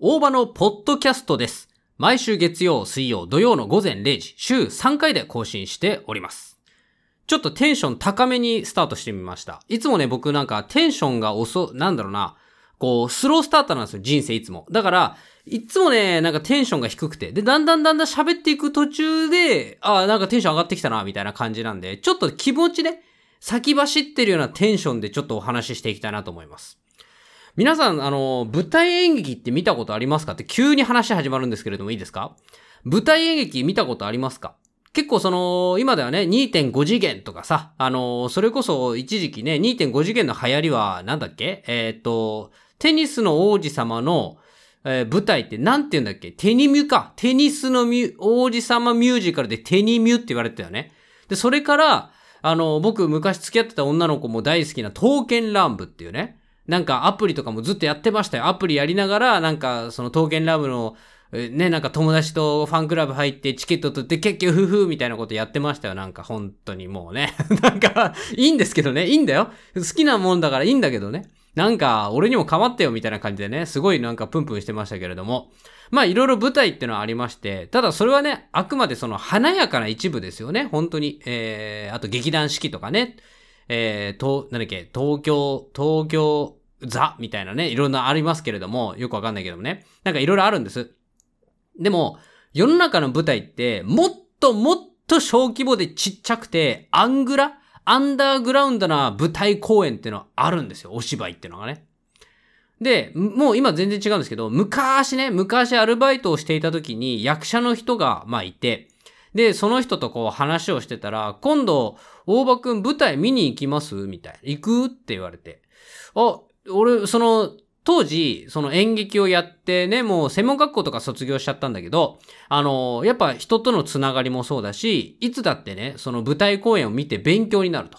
大場のポッドキャストです。毎週月曜、水曜、土曜の午前0時、週3回で更新しております。ちょっとテンション高めにスタートしてみました。いつもね、僕なんかテンションが遅、なんだろうな、こう、スロースターターなんですよ、人生いつも。だから、いつもね、なんかテンションが低くて。で、だんだんだんだん喋っていく途中で、ああ、なんかテンション上がってきたな、みたいな感じなんで、ちょっと気持ちね、先走ってるようなテンションでちょっとお話ししていきたいなと思います。皆さん、あの、舞台演劇って見たことありますか？って急に話始まるんですけれどもいいですか？舞台演劇見たことありますか？結構その、今ではね、2.5次元とかさ、あの、それこそ一時期ね、2.5次元の流行りは、なんだっけ？えーっと、テニスの王子様の、えー舞台ってなんて言うんだっけ？テニミュか。テニスの王子様ミュージカルでテニミュって言われてたよね。で、それから、あの、僕昔付き合ってた女の子も大好きな刀剣乱舞っていうね。なんかアプリとかもずっとやってましたよ。アプリやりながら、なんかその刀剣乱舞の、ね、なんか友達とファンクラブ入ってチケット取って結局フフみたいなことやってましたよ。なんか本当にもうね。なんか、いいんですけどね。いいんだよ。好きなもんだからいいんだけどね。なんか、俺にも構ってよみたいな感じでね、すごいなんかプンプンしてましたけれども。まあいろいろ舞台ってのはありまして、ただそれはね、あくまでその華やかな一部ですよね。本当に。えー、あと劇団四季とかね。えー、と、なんだっけ、東京、東京座みたいなね、いろんなありますけれども、よくわかんないけどもね。なんかいろいろあるんです。でも、世の中の舞台って、もっともっと小規模でちっちゃくて、アングラアンダーグラウンドな舞台公演っていうのはあるんですよ。お芝居っていうのがね。で、もう今全然違うんですけど、昔ね、昔アルバイトをしていた時に役者の人が、まあいて、で、その人とこう話をしてたら、今度、大場くん舞台見に行きます？みたいな。行く？って言われて。あ、俺、その、当時、その演劇をやってね、もう専門学校とか卒業しちゃったんだけど、あの、やっぱ人とのつながりもそうだし、いつだってね、その舞台公演を見て勉強になると。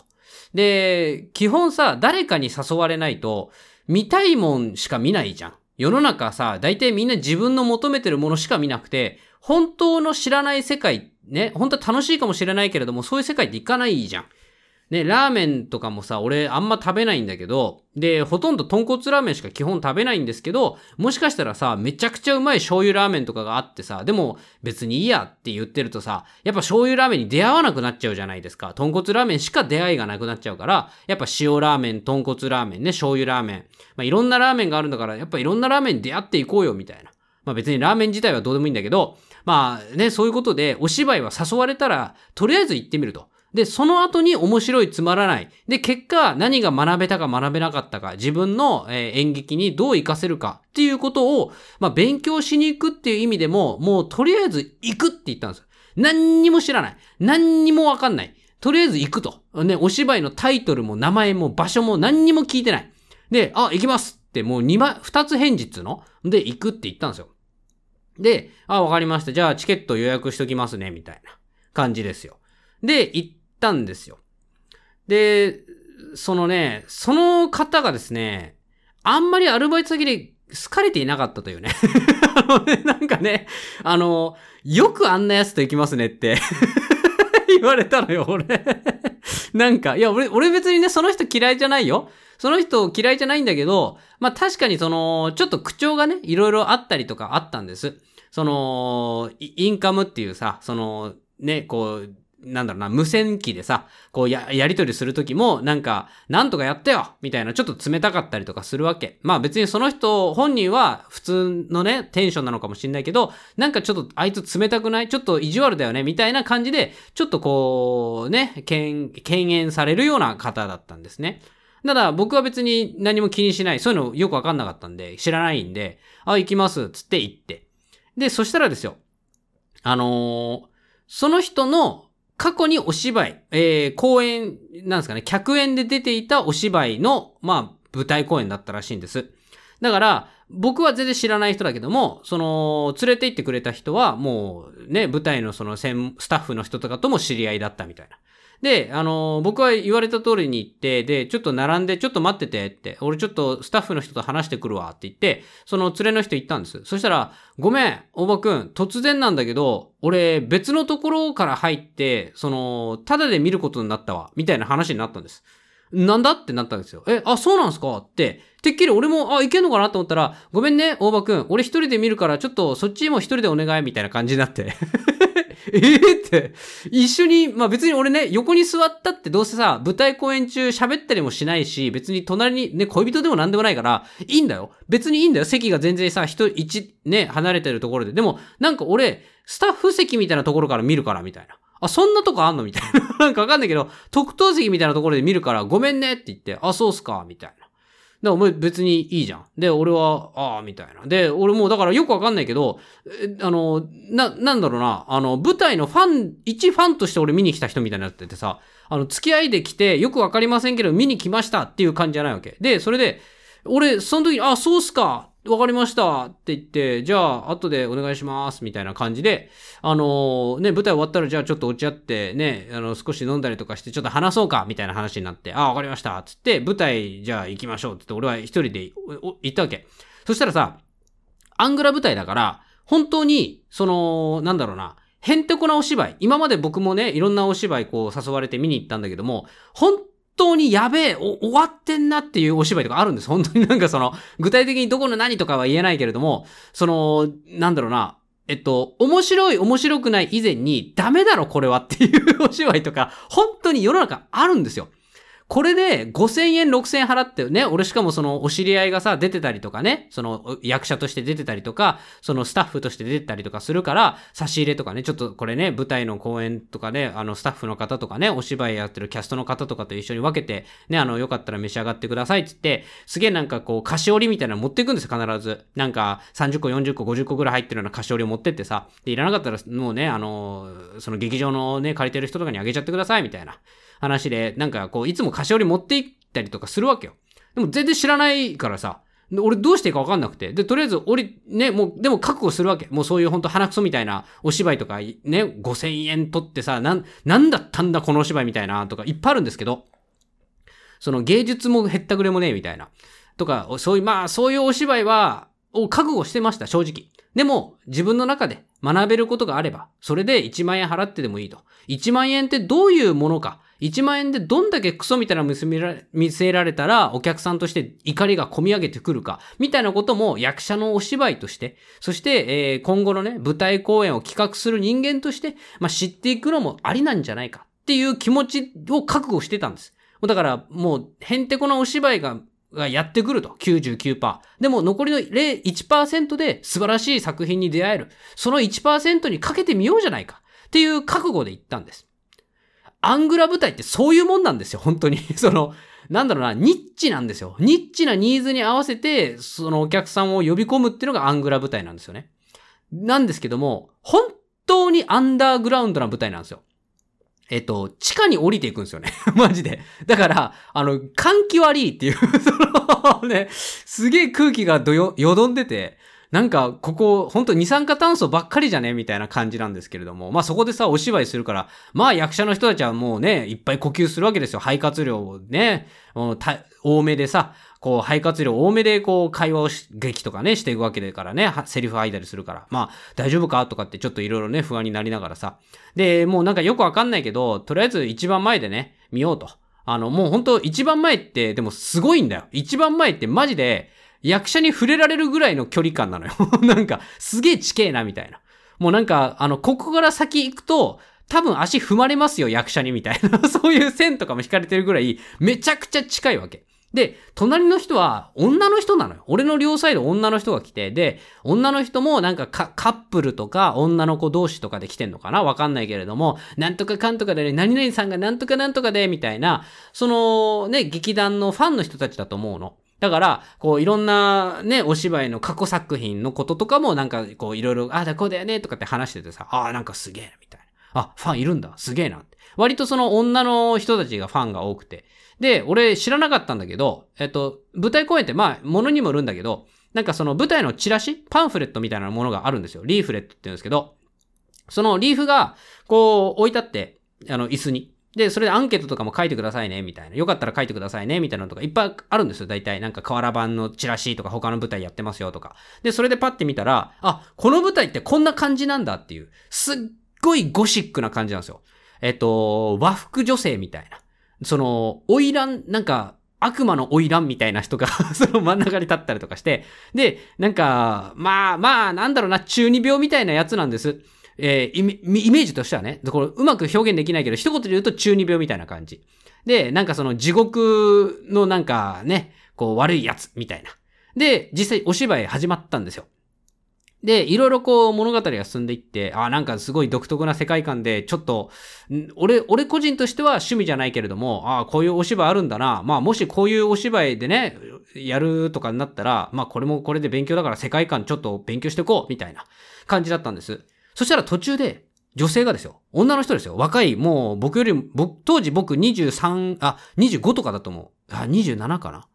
で、基本さ、誰かに誘われないと、見たいもんしか見ないじゃん。世の中さ、大体みんな自分の求めてるものしか見なくて、本当の知らない世界、ね、本当は楽しいかもしれないけれども、そういう世界っていかないじゃん。ね、ラーメンとかもさ、俺あんま食べないんだけど、で、ほとんど豚骨ラーメンしか基本食べないんですけど、もしかしたらさ、めちゃくちゃうまい醤油ラーメンとかがあってさ、でも別にいいやって言ってるとさ、やっぱ醤油ラーメンに出会わなくなっちゃうじゃないですか。豚骨ラーメンしか出会いがなくなっちゃうから、やっぱ塩ラーメン、豚骨ラーメンね、醤油ラーメン。まあいろんなラーメンがあるんだから、やっぱいろんなラーメンに出会っていこうよみたいな。まあ別にラーメン自体はどうでもいいんだけど、まあね、そういうことでお芝居は誘われたら、とりあえず行ってみると。で、その後に面白いつまらない。で、結果何が学べたか学べなかったか、自分の、え演劇にどう活かせるかっていうことを、まあ勉強しに行くっていう意味でも、もうとりあえず行くって言ったんですよ。何にも知らない。何にもわかんない。とりあえず行くと。ね、お芝居のタイトルも名前も場所も何にも聞いてない。で、あ、行きますってもう2枚、2つ返事っつうの？で、行くって言ったんですよ。で、あ、わかりました。じゃあチケット予約しときますね、みたいな感じですよ。で、行ったんですよ。で、そのね、その方がですね、あんまりアルバイト先で好かれていなかったというね。あのね、なんかね、あの、よくあんなやつと行きますねって 言われたのよ、俺。なんか、いや、俺、俺別にね、その人嫌いじゃないよ。その人嫌いじゃないんだけど、まあ確かにその、ちょっと口調がね、いろいろあったりとかあったんです。その、インカムっていうさ、その、ね、こう、なんだろうな、無線機でさ、こうや、やりとりするときも、なんか、なんとかやったよみたいな、ちょっと冷たかったりとかするわけ。まあ別にその人、本人は普通のね、テンションなのかもしんないけど、なんかちょっとあいつ冷たくない？ちょっと意地悪だよね？みたいな感じで、ちょっとこう、ね、敬敬遠されるような方だったんですね。ただ僕は別に何も気にしない。そういうのよくわかんなかったんで、知らないんで、あ、行きます、つって行って。で、そしたらですよ。あのーその人の過去にお芝居、えー、公演、なんですかね、客演で出ていたお芝居の、まあ、舞台公演だったらしいんです。だから、僕は全然知らない人だけども、その、連れて行ってくれた人は、もう、ね、舞台のその、スタッフの人とかとも知り合いだったみたいな。で、あの、僕は言われた通りに行って、で、ちょっと並んで、ちょっと待っててって、俺ちょっとスタッフの人と話してくるわって言って、その連れの人行ったんです。そしたら、ごめん、大場くん、突然なんだけど、俺別のところから入って、その、ただで見ることになったわ、みたいな話になったんです。なんだってなったんですよ。え、あ、そうなんすか？って、てっきり俺も、あ、いけんのかなと思ったら、ごめんね、大場くん。俺一人で見るから、ちょっとそっちも一人でお願いみたいな感じになって。えー、って、一緒に、まあ別に俺ね、横に座ったってどうせさ、舞台公演中喋ったりもしないし、別に隣にね、恋人でもなんでもないから、いいんだよ。別にいいんだよ。席が全然さ、人、一、ね、離れてるところで。でも、なんか俺、スタッフ席みたいなところから見るから、みたいな。あ、そんなとこあんの？みたいな。なんかわかんないけど、特等席みたいなところで見るから、ごめんねって言って、あ、そうっすか、みたいな。だから別にいいじゃん。で、俺は、ああ、みたいな。で、俺もだからよくわかんないけど、あの、な、なんだろうな、あの、舞台のファン、一ファンとして俺見に来た人みたいになっててさ、あの、付き合いで来て、よくわかりませんけど、見に来ましたっていう感じじゃないわけ。で、それで、俺、その時に、あ、そうっすかわかりましたって言って、じゃあ、後でお願いします、みたいな感じで、あのー、ね、舞台終わったら、じゃあちょっと落ち合って、ね、あの、少し飲んだりとかして、ちょっと話そうか、みたいな話になって、あ、わかりました、つって、舞台、じゃあ行きましょう、つって、俺は一人で行ったわけ。そしたらさ、アングラ舞台だから、本当に、その、なんだろうな、へんてこなお芝居。今まで僕もね、いろんなお芝居こう誘われて見に行ったんだけども、本当にやべえ、終わってんなっていうお芝居とかあるんです。本当になんかその、具体的にどこの何とかは言えないけれども、その、なんだろうな、えっと、面白い面白くない以前に、ダメだろこれはっていう お芝居とか、本当に世の中あるんですよ。これで5000円、6000円払ってね、俺しかもそのお知り合いがさ、出てたりとかね、その役者として出てたりとか、そのスタッフとして出てたりとかするから、差し入れとかね、ちょっとこれね、舞台の公演とかね、あのスタッフの方とかね、お芝居やってるキャストの方とかと一緒に分けて、ね、あの、よかったら召し上がってくださいって言って、すげえなんかこう、菓子折りみたいなの持っていくんですよ、必ず。なんか、30個、40個、50個ぐらい入ってるような菓子折りを持ってってさ、で、いらなかったらもうね、あの、その劇場のね、借りてる人とかにあげちゃってください、みたいな話で、なんかこう、いつも菓子折り持っていったりとかするわけよ。でも全然知らないからさ、俺どうしていいかわかんなくて。で、とりあえず、俺、ね、もう、でも覚悟するわけ。もうそういうほんと鼻くそみたいなお芝居とか、ね、5000円取ってさ、なん、なんだったんだこのお芝居みたいなとかいっぱいあるんですけど、その芸術も減ったくれもねえみたいな。とか、そういう、まあ、そういうお芝居は、を覚悟してました、正直。でも、自分の中で学べることがあれば、それで1万円払ってでもいいと。1万円ってどういうものか。1万円でどんだけクソみたいな見せられたらお客さんとして怒りが込み上げてくるか、みたいなことも役者のお芝居として、そして、えー、今後のね、舞台公演を企画する人間として、まあ、知っていくのもありなんじゃないかっていう気持ちを覚悟してたんです。だからもう、へんてこなお芝居ががやってくると。99%。でも残りの1%で素晴らしい作品に出会える。その1%にかけてみようじゃないか。っていう覚悟で言ったんです。アングラ舞台ってそういうもんなんですよ、本当に。その、なんだろうな、ニッチなんですよ。ニッチなニーズに合わせて、そのお客さんを呼び込むっていうのがアングラ舞台なんですよね。なんですけども、本当にアンダーグラウンドな舞台なんですよ。えっと、地下に降りていくんですよね。マジで。だから、あの、換気悪いっていう、そのね、すげえ空気がどよ、よどんでて、なんか、ここ、ほんと二酸化炭素ばっかりじゃね？みたいな感じなんですけれども。まあそこでさ、お芝居するから、まあ役者の人たちはもうね、いっぱい呼吸するわけですよ。肺活量をね、多めでさ、こう、肺活量多めで、こう、会話をし、劇とかね、していくわけだからね、セリフ吐いたりするから。まあ、大丈夫かとかってちょっといろいろね、不安になりながらさ。で、もうなんかよくわかんないけど、とりあえず一番前でね、見ようと。あの、もう本当一番前って、でもすごいんだよ。一番前ってマジで、役者に触れられるぐらいの距離感なのよ。なんか、すげえ地形な、みたいな。もうなんか、あの、ここから先行くと、多分足踏まれますよ、役者に、みたいな。そういう線とかも引かれてるぐらい、めちゃくちゃ近いわけ。で、隣の人は女の人なのよ。俺の両サイド女の人が来て、で、女の人もなんかカップルとか女の子同士とかで来てんのかな？わかんないけれども、なんとかかんとかでね、何々さんがなんとかなんとかで、みたいな、そのね、劇団のファンの人たちだと思うの。だから、こう、いろんなね、お芝居の過去作品のこととかも、なんか、こう、いろいろ、ああだ、こうだよね、とかって話しててさ、ああ、なんかすげえな、みたいな。あ、ファンいるんだ、すげえなって。割とその女の人たちがファンが多くて。で、俺知らなかったんだけど、えっと、舞台公演って、まあ、ものにもよるんだけど、なんかその舞台のチラシパンフレットみたいなものがあるんですよ。リーフレットって言うんですけど、そのリーフが、こう、置いてあって、あの、椅子に。で、それでアンケートとかも書いてくださいね、みたいな。よかったら書いてくださいね、みたいなのとかいっぱいあるんですよ、大体。なんか、瓦版のチラシとか他の舞台やってますよとか。で、それでパッて見たら、あ、この舞台ってこんな感じなんだっていう、すっごいゴシックな感じなんですよ。えっと、和服女性みたいな。その、花魁、なんか、悪魔の花魁みたいな人が その真ん中に立ったりとかして、で、なんか、まあまあ、なんだろうな、中二病みたいなやつなんです。えー、イメージとしてはね、これうまく表現できないけど、一言で言うと中二病みたいな感じ。で、なんかその地獄のなんかね、こう悪いやつみたいな。で、実際お芝居始まったんですよ。で、いろいろこう物語が進んでいって、あ、なんかすごい独特な世界観で、ちょっと、俺、俺個人としては趣味じゃないけれども、あこういうお芝居あるんだな。まあもしこういうお芝居でね、やるとかになったら、まあこれもこれで勉強だから世界観ちょっと勉強していこう、みたいな感じだったんです。そしたら途中で、女性がですよ。女の人ですよ。若い、もう僕よりも、当時僕23、あ、25とかだと思う。あ、27かな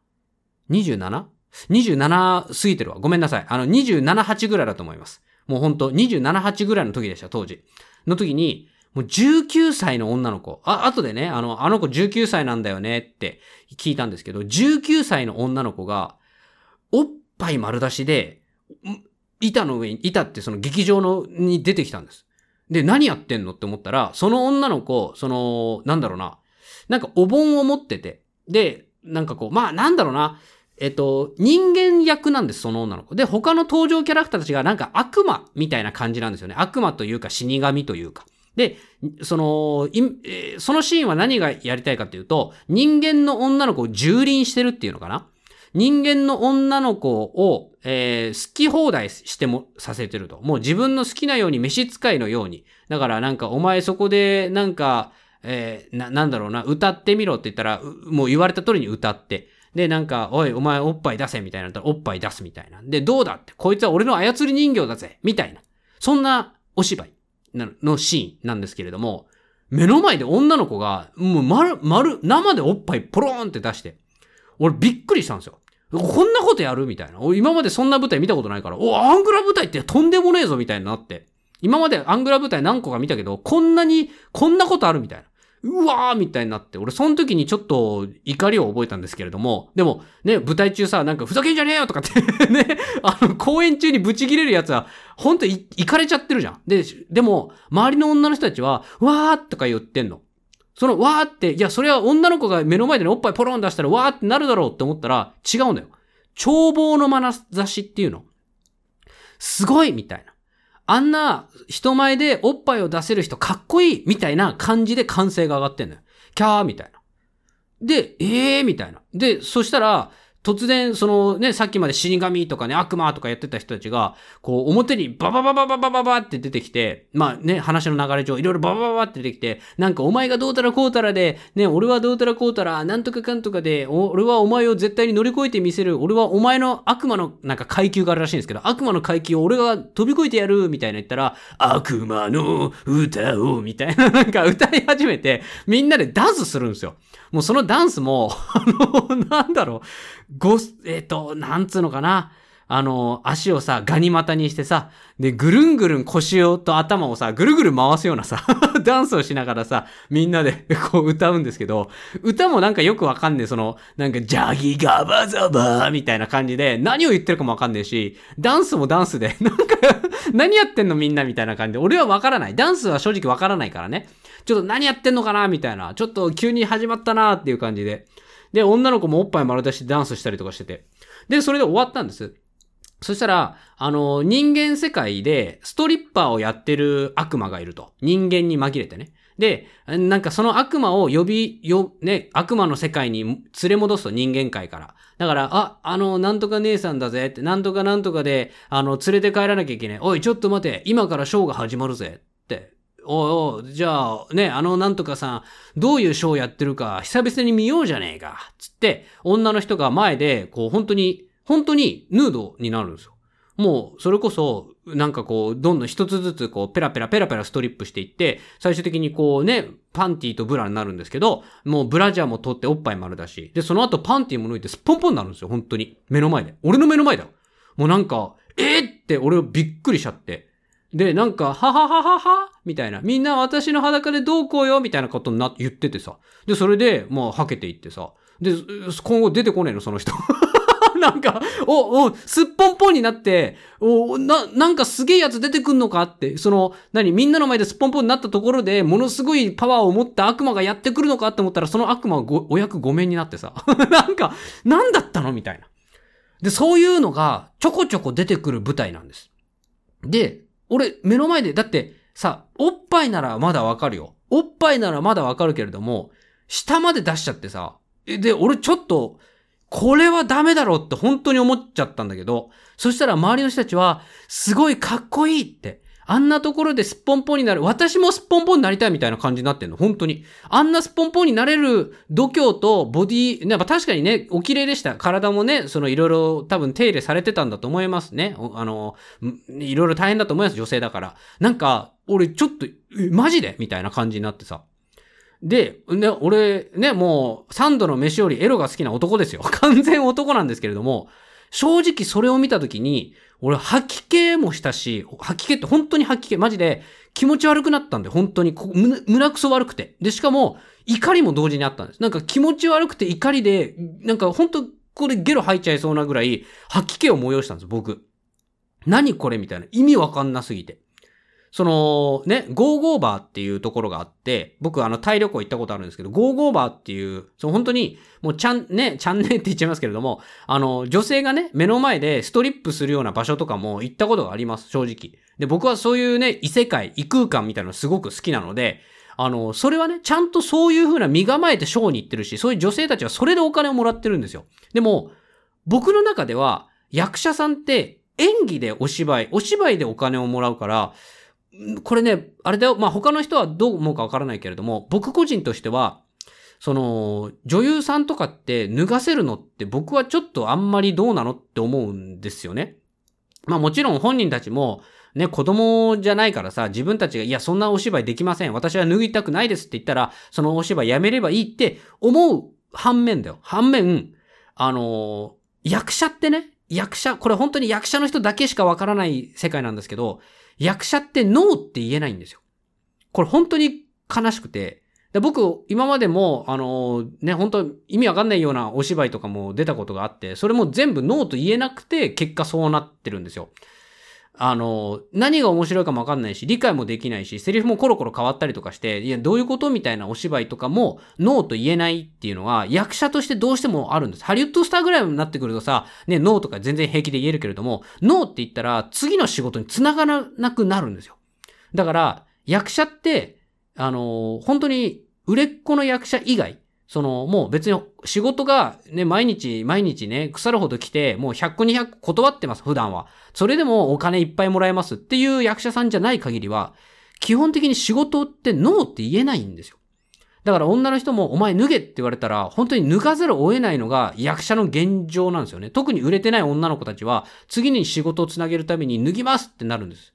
?27? 27過ぎてるわ。ごめんなさい。あの、27、8ぐらいだと思います。もうほんと、27、8ぐらいの時でした、当時。の時に、もう19歳の女の子。あ、後でね、あの、あの子19歳なんだよねって聞いたんですけど、19歳の女の子が、おっぱい丸出しで、板の上に、板ってその劇場のに出てきたんです。で、何やってんのって思ったら、その女の子、その、なんだろうな、なんかお盆を持ってて、で、なんかこう、まあなんだろうな、えっと、人間役なんです、その女の子。で、他の登場キャラクターたちがなんか悪魔みたいな感じなんですよね。悪魔というか死神というか。で、その、えー、そのシーンは何がやりたいかというと、人間の女の子を蹂躙してるっていうのかな？人間の女の子を、えー、好き放題しても、させてると。もう自分の好きなように召使いのように。だからなんか、お前そこで、なんか、えー、な、なんだろうな、歌ってみろって言ったら、もう言われた通りに歌って。で、なんか、おい、お前おっぱい出せみたいなったら、おっぱい出すみたいな。で、どうだって、こいつは俺の操り人形だぜみたいな。そんなお芝居のシーンなんですけれども、目の前で女の子が、もう丸、丸、生でおっぱいポローンって出して、俺びっくりしたんですよ。こんなことやるみたいな。今までそんな舞台見たことないから、お、アングラ舞台ってとんでもねえぞみたいになって。今までアングラ舞台何個か見たけど、こんなに、こんなことあるみたいな。うわーみたいになって、俺その時にちょっと怒りを覚えたんですけれども、でもね、舞台中さ、なんかふざけんじゃねえよとかって ね、あの、公演中にブチ切れるやつは、ほんとい、行かれちゃってるじゃん。で、でも、周りの女の人たちは、わーとか言ってんの。そのわーって、いや、それは女の子が目の前で、ね、おっぱいポロン出したらわーってなるだろうって思ったら、違うんだよ。眺望の眼差しっていうの。すごいみたいな。あんな人前でおっぱいを出せる人かっこいいみたいな感じで歓声が上がってんのよ。キャーみたいな。で、ええー、みたいな。で、そしたら、突然、そのね、さっきまで死神とかね、悪魔とかやってた人たちが、こう、表にババババババババって出てきて、まあね、話の流れ上、いろいろババババって出てきて、なんかお前がどうたらこうたらで、ね、俺はどうたらこうたら、なんとかかんとかで、俺はお前を絶対に乗り越えてみせる、俺はお前の悪魔のなんか階級があるらしいんですけど、悪魔の階級を俺が飛び越えてやる、みたいな言ったら、悪魔の歌を、みたいな なんか歌い始めて、みんなでダンスするんですよ。もうそのダンスも、あの、なんだろう、ご、えっ、ー、と、なんつうのかな。あの、足をさ、ガニ股にしてさ、で、ぐるんぐるん腰をと頭をさ、ぐるぐる回すようなさ、ダンスをしながらさ、みんなでこう歌うんですけど、歌もなんかよくわかんねえ、その、なんか、ジャギガバザバーみたいな感じで、何を言ってるかもわかんねえし、ダンスもダンスで、なんか何やってんのみんなみたいな感じで、俺はわからない。ダンスは正直わからないからね。ちょっと何やってんのかなみたいな。ちょっと急に始まったなっていう感じで。で、女の子もおっぱい丸出してダンスしたりとかしてて。で、それで終わったんです。そしたら、あの、人間世界でストリッパーをやってる悪魔がいると。人間に紛れてね。で、なんかその悪魔を呼び、よ、ね、悪魔の世界に連れ戻すと人間界から。だから、あ、あの、なんとか姉さんだぜって、なんとかなんとかで、あの、連れて帰らなきゃいけない。おい、ちょっと待て、今からショーが始まるぜおいおい、じゃあ、ね、あのなんとかさん、どういうショーやってるか、久々に見ようじゃねえか。つって、女の人が前で、こう、本当に、本当にヌードになるんですよ。もう、それこそ、なんかこう、どんどん一つずつこう、ペラペラペラペラストリップしていって、最終的にこうね、パンティーとブラになるんですけど、もうブラジャーも取っておっぱい丸だし、で、その後パンティーも抜いてすっぽんぽんになるんですよ、本当に。目の前で。俺の目の前だよ。もうなんか、えー、って俺びっくりしちゃって。で、なんか、はははははみたいな。みんな私の裸でどうこうよみたいなことにな、言っててさ。で、それで、もう、はけていってさ。で、今後出てこねえの、その人。なんか、お、お、すっぽんぽんになって、お、な、なんかすげえやつ出てくんのかって、その、何、みんなの前ですっぽんぽんになったところで、ものすごいパワーを持った悪魔がやってくるのかって思ったら、その悪魔はごお役ごめんになってさ、なんか、なんだったの？みたいな。で、そういうのがちょこちょこ出てくる舞台なんです。で、俺、目の前で、だって、さ、おっぱいならまだわかるよ。おっぱいならまだわかるけれども、下まで出しちゃってさ、で、俺ちょっと、これはダメだろうって本当に思っちゃったんだけど、そしたら周りの人たちは、すごいかっこいいって。あんなところですっぽんぽんになる。私もすっぽんぽんになりたいみたいな感じになってんの？本当に。あんなすっぽんぽんになれる度胸とボディ、やっぱ確かにね、お綺麗でした。体もね、そのいろいろ多分手入れされてたんだと思いますね。あの、いろいろ大変だと思います。女性だから。なんか、俺ちょっと、マジで？みたいな感じになってさ。で、ね、俺、ね、もう、三度の飯よりエロが好きな男ですよ。完全男なんですけれども、正直それを見たときに、俺吐き気もしたし、吐き気って本当に吐き気、マジで気持ち悪くなったんで、本当に、胸胸くそ悪くて。で、しかも、怒りも同時にあったんです。なんか気持ち悪くて怒りで、なんか本当これゲロ吐いちゃいそうなぐらい、吐き気を催したんです、僕。何これみたいな。意味わかんなすぎて。その、ね、ゴーゴーバーっていうところがあって、僕あのタイ旅行行ったことあるんですけど、ゴーゴーバーっていう、その本当に、もうちゃん、ね、ちゃんねって言っちゃいますけれども、あの、女性がね、目の前でストリップするような場所とかも行ったことがあります、正直。で、僕はそういうね、異世界、異空間みたいなのすごく好きなので、あの、それはね、ちゃんとそういう風な身構えてショーに行ってるし、そういう女性たちはそれでお金をもらってるんですよ。でも、僕の中では、役者さんって演技でお芝居、お芝居でお金をもらうから、これね、あれだよ、まあ、他の人はどう思うかわからないけれども、僕個人としては、その、女優さんとかって脱がせるのって僕はちょっとあんまりどうなのって思うんですよね。まあもちろん本人たちも、ね、子供じゃないからさ、自分たちが、いや、そんなお芝居できません。私は脱ぎたくないですって言ったら、そのお芝居やめればいいって思う反面だよ。反面、あの役者ってね、役者、これ本当に役者の人だけしかわからない世界なんですけど、役者ってノーって言えないんですよ。これ本当に悲しくて、で僕、今までも、あのーね、本当意味わかんないようなお芝居とかも出たことがあって、それも全部ノーと言えなくて、結果そうなってるんですよ。あの何が面白いかもわかんないし、理解もできないし、セリフもコロコロ変わったりとかして、いや、どういうことみたいなお芝居とかも、ノーと言えないっていうのは、役者としてどうしてもあるんです。ハリウッドスターぐらいになってくるとさ、ね、ノーとか全然平気で言えるけれども、ノーって言ったら、次の仕事に繋がらなくなるんですよ。だから、役者って、あの本当に、売れっ子の役者以外、その、もう別に仕事がね、毎日毎日ね、腐るほど来て、もう100個200個断ってます、普段は。それでもお金いっぱいもらえますっていう役者さんじゃない限りは、基本的に仕事ってノーって言えないんですよ。だから女の人もお前脱げって言われたら、本当に脱がざるを得ないのが役者の現状なんですよね。特に売れてない女の子たちは、次に仕事をつなげるために脱ぎますってなるんです。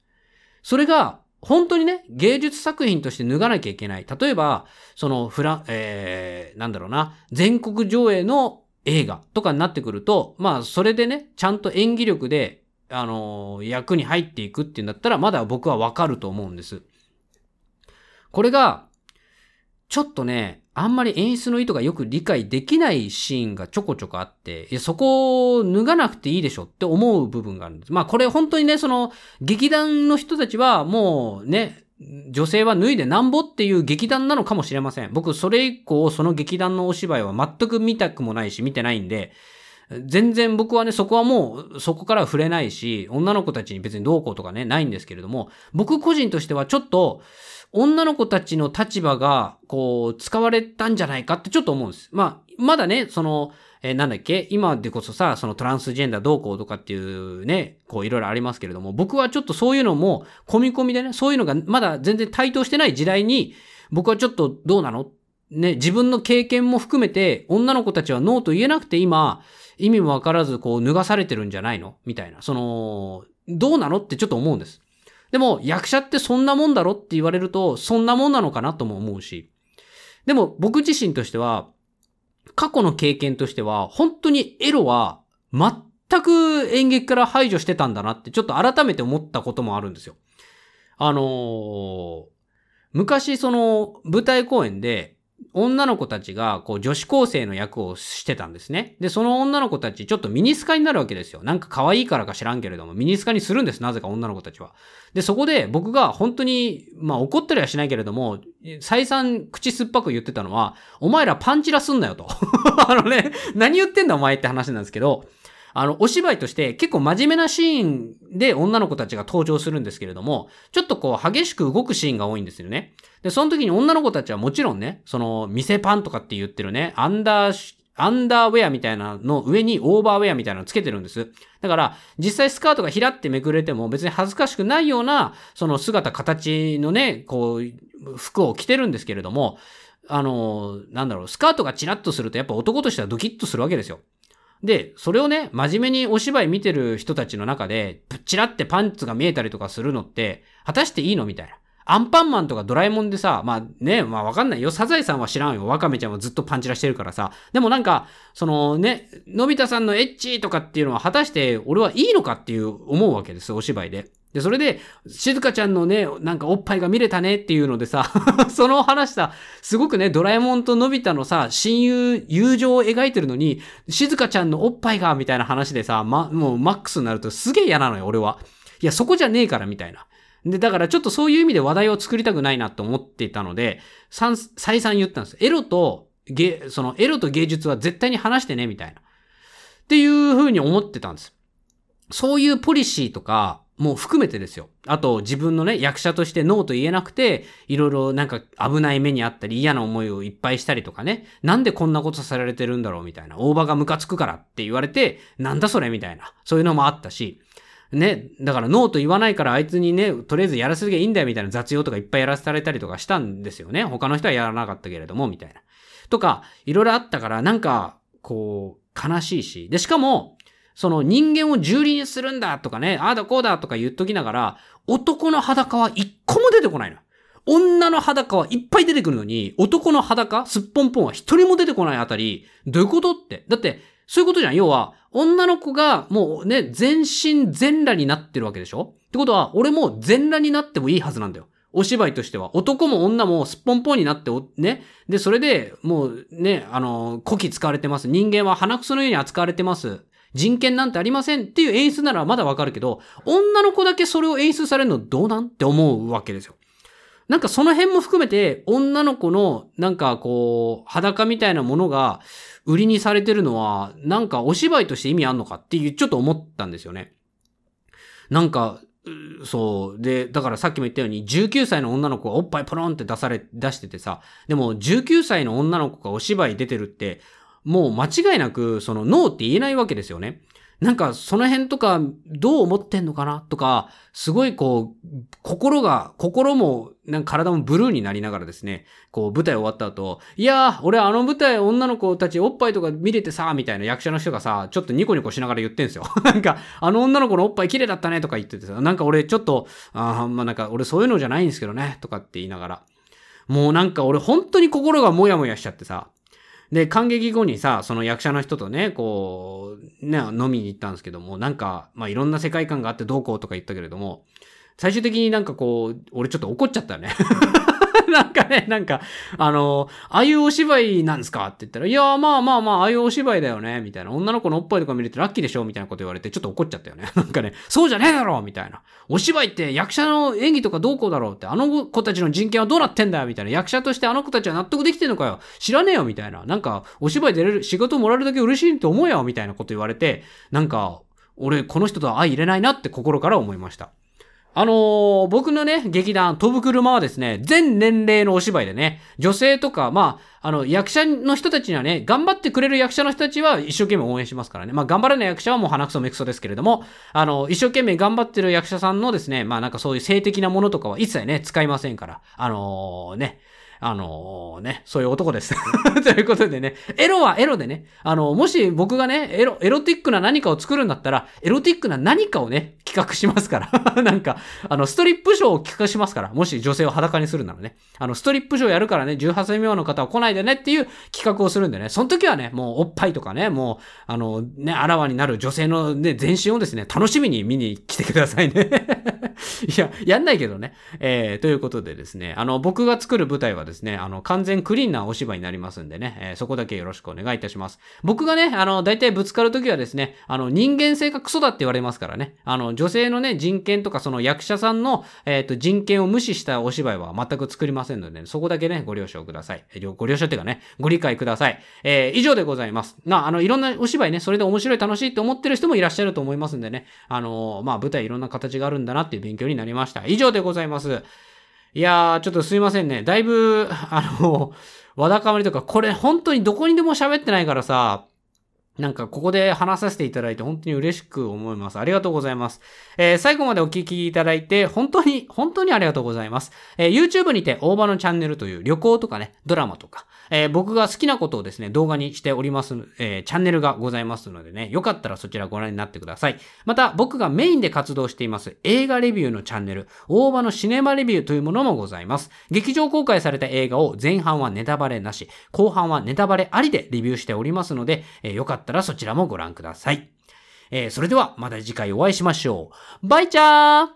それが、本当にね、芸術作品として脱がなきゃいけない。例えば、そのフラ、えー、なんだろうな、全国上映の映画とかになってくると、まあ、それでね、ちゃんと演技力で、あのー役に入っていくっていうんだったら、まだ僕はわかると思うんです。これが、ちょっとね、あんまり演出の意図がよく理解できないシーンがちょこちょこあって、いや、そこを脱がなくていいでしょって思う部分があるんです。まあこれ本当にね、その、劇団の人たちはもうね、女性は脱いでなんぼっていう劇団なのかもしれません。僕、それ以降、その劇団のお芝居は全く見たくもないし、見てないんで、全然僕はね、そこはもう、そこから触れないし、女の子たちに別にどうこうとかね、ないんですけれども、僕個人としてはちょっと、女の子たちの立場が、こう、使われたんじゃないかってちょっと思うんです。まあ、まだね、その、えーなんだっけ？今でこそさ、そのトランスジェンダーどうこうとかっていうね、こういろいろありますけれども、僕はちょっとそういうのも、込み込みでね、そういうのがまだ全然対等してない時代に、僕はちょっとどうなの？ね、自分の経験も含めて、女の子たちはノーと言えなくて今、意味もわからず、こう、脱がされてるんじゃないの？みたいな。その、どうなの？ってちょっと思うんです。でも、役者ってそんなもんだろって言われると、そんなもんなのかなとも思うし。でも、僕自身としては、過去の経験としては、本当にエロは、全く演劇から排除してたんだなって、ちょっと改めて思ったこともあるんですよ。あのー昔その舞台公演で、女の子たちが、こう、女子高生の役をしてたんですね。で、その女の子たち、ちょっとミニスカになるわけですよ。なんか可愛いからか知らんけれども、ミニスカにするんです。なぜか女の子たちは。で、そこで僕が本当に、まあ怒ったりはしないけれども、再三口酸っぱく言ってたのは、お前らパンチラすんなよと。あのね、何言ってんだお前って話なんですけど、あの、お芝居として結構真面目なシーンで女の子たちが登場するんですけれども、ちょっとこう激しく動くシーンが多いんですよね。で、その時に女の子たちはもちろんね、その、店パンとかって言ってるね、アンダー、アンダーウェアみたいなの上にオーバーウェアみたいなのつけてるんです。だから、実際スカートがひらってめくれても別に恥ずかしくないような、その姿形のね、こう、服を着てるんですけれども、あの、なんだろう、スカートがチラッとするとやっぱ男としてはドキッとするわけですよ。で、それをね、真面目にお芝居見てる人たちの中で、チラってパンツが見えたりとかするのって、果たしていいのみたいな。アンパンマンとかドラえもんでさ、まあね、まあわかんないよ。サザエさんは知らんよ。ワカメちゃんはずっとパンチラしてるからさ。でもなんか、そのね、のび太さんのエッチとかっていうのは果たして俺はいいのかっていう思うわけです、お芝居で。で、それで、静香ちゃんのね、なんかおっぱいが見れたねっていうのでさ、その話した、すごくね、ドラえもんとのび太のさ、親友、友情を描いてるのに、静香ちゃんのおっぱいが、みたいな話でさ、ま、もうマックスになるとすげえ嫌なのよ、俺は。いや、そこじゃねえから、みたいな。で、だからちょっとそういう意味で話題を作りたくないなと思っていたので、再三言ったんです。エロと、芸、そのエロと芸術は絶対に話してね、みたいな。っていう風に思ってたんです。そういうポリシーとか、もう含めてですよ。あと自分のね、役者としてノーと言えなくて、いろいろなんか危ない目にあったり嫌な思いをいっぱいしたりとかね。なんでこんなことされてるんだろうみたいな。大場がムカつくからって言われて、なんだそれみたいな。そういうのもあったし。ね、だからノーと言わないからあいつにね、とりあえずやらせていいんだよみたいな雑用とかいっぱいやらされたりとかしたんですよね。他の人はやらなかったけれども、みたいな。とか、いろいろあったから、なんか、こう、悲しいし。で、しかも、その人間を蹂躙するんだとかね、ああだこうだとか言っときながら、男の裸は一個も出てこないの。女の裸はいっぱい出てくるのに、男の裸、すっぽんぽんは一人も出てこないあたり、どういうことって。だって、そういうことじゃん。要は、女の子がもうね、全身全裸になってるわけでしょ？ってことは、俺も全裸になってもいいはずなんだよ。お芝居としては。男も女もすっぽんぽんになって、ね。で、それで、もうね、あの、古希使われてます。人間は鼻くそのように扱われてます。人権なんてありませんっていう演出ならまだわかるけど、女の子だけそれを演出されるのどうなんって思うわけですよ。なんかその辺も含めて、女の子のなんかこう、裸みたいなものが売りにされてるのは、なんかお芝居として意味あんのかっていう、ちょっと思ったんですよね。なんか、そう。で、だからさっきも言ったように、19歳の女の子がおっぱいポロンって出され、出しててさ、でも19歳の女の子がお芝居出てるって、もう間違いなく、そのノーって言えないわけですよね。なんかその辺とかどう思ってんのかなとか、すごいこう、心が、心も、なんか体もブルーになりながらですね、こう舞台終わった後、いやー、俺あの舞台女の子たちおっぱいとか見れてさ、みたいな役者の人がさ、ちょっとニコニコしながら言ってんすよ。なんか、あの女の子のおっぱい綺麗だったねとか言っててさ、なんか俺ちょっと、あまあなんか俺そういうのじゃないんですけどね、とかって言いながら。もうなんか俺本当に心がモヤモヤしちゃってさ、で、感激後にさ、その役者の人とね、こう、ね、飲みに行ったんですけども、なんか、まあ、いろんな世界観があってどうこうとか言ったけれども、最終的になんかこう、俺ちょっと怒っちゃったね。なんかね、なんか、あの、ああいうお芝居なんですかって言ったら、いや、まあまあまあ、ああいうお芝居だよね、みたいな。女の子のおっぱいとか見れてラッキーでしょみたいなこと言われて、ちょっと怒っちゃったよね。なんかね、そうじゃねえだろみたいな。お芝居って役者の演技とかどうこうだろうって、あの子たちの人権はどうなってんだよみたいな。役者としてあの子たちは納得できてんのかよ知らねえよみたいな。なんか、お芝居出れる、仕事もらえるだけ嬉しいと思うよみたいなこと言われて、なんか、俺、この人とは相入れないなって心から思いました。あのー、僕のね、劇団、飛ぶ車はですね、全年齢のお芝居でね、女性とか、まあ、あの、役者の人たちにはね、頑張ってくれる役者の人たちは一生懸命応援しますからね。まあ、頑張らない役者はもう鼻くそめくそですけれども、あの、一生懸命頑張ってる役者さんのですね、まあ、なんかそういう性的なものとかは一切ね、使いませんから、あのー、ね、あのー、ね、そういう男です。ということでね、エロはエロでね、あのー、もし僕がね、エロ、エロティックな何かを作るんだったら、エロティックな何かをね、企画しますから。なんか、あの、ストリップショーを企画しますから。もし女性を裸にするならね。あの、ストリップショーやるからね、18歳未満の方は来ないでねっていう企画をするんでね、その時はね、もうおっぱいとかね、もう、あの、ね、あらわになる女性のね、全身をですね、楽しみに見に来てくださいね いや、やんないけどね。えー、ということでですね、あの、僕が作る舞台はですね、ですねあの、完全クリーンなお芝居になりますんでね、えー、そこだけよろしくお願いいたします。僕がね、あの、大体ぶつかるときはですね、あの、人間性がクソだって言われますからね、あの、女性のね、人権とかその役者さんの、えっ、ー、と、人権を無視したお芝居は全く作りませんので、ね、そこだけね、ご了承ください。ご了承っていうかね、ご理解ください。えー、以上でございます。な、あの、いろんなお芝居ね、それで面白い楽しいって思ってる人もいらっしゃると思いますんでね、あの、まあ、舞台いろんな形があるんだなっていう勉強になりました。以上でございます。いやー、ちょっとすいませんね。だいぶ、あの、わだかまりとか、これ本当にどこにでも喋ってないからさ、なんかここで話させていただいて本当に嬉しく思います。ありがとうございます。えー、最後までお聞きいただいて本当に、本当にありがとうございます。えー、YouTube にて大場のチャンネルという旅行とかね、ドラマとか、えー、僕が好きなことをですね、動画にしております、えー、チャンネルがございますのでね、よかったらそちらご覧になってください。また、僕がメインで活動しています映画レビューのチャンネル、大場のシネマレビューというものもございます。劇場公開された映画を前半はネタバレなし、後半はネタバレありでレビューしておりますので、えー、よかったらそちらもご覧ください。えー、それではまた次回お会いしましょう。バイチャー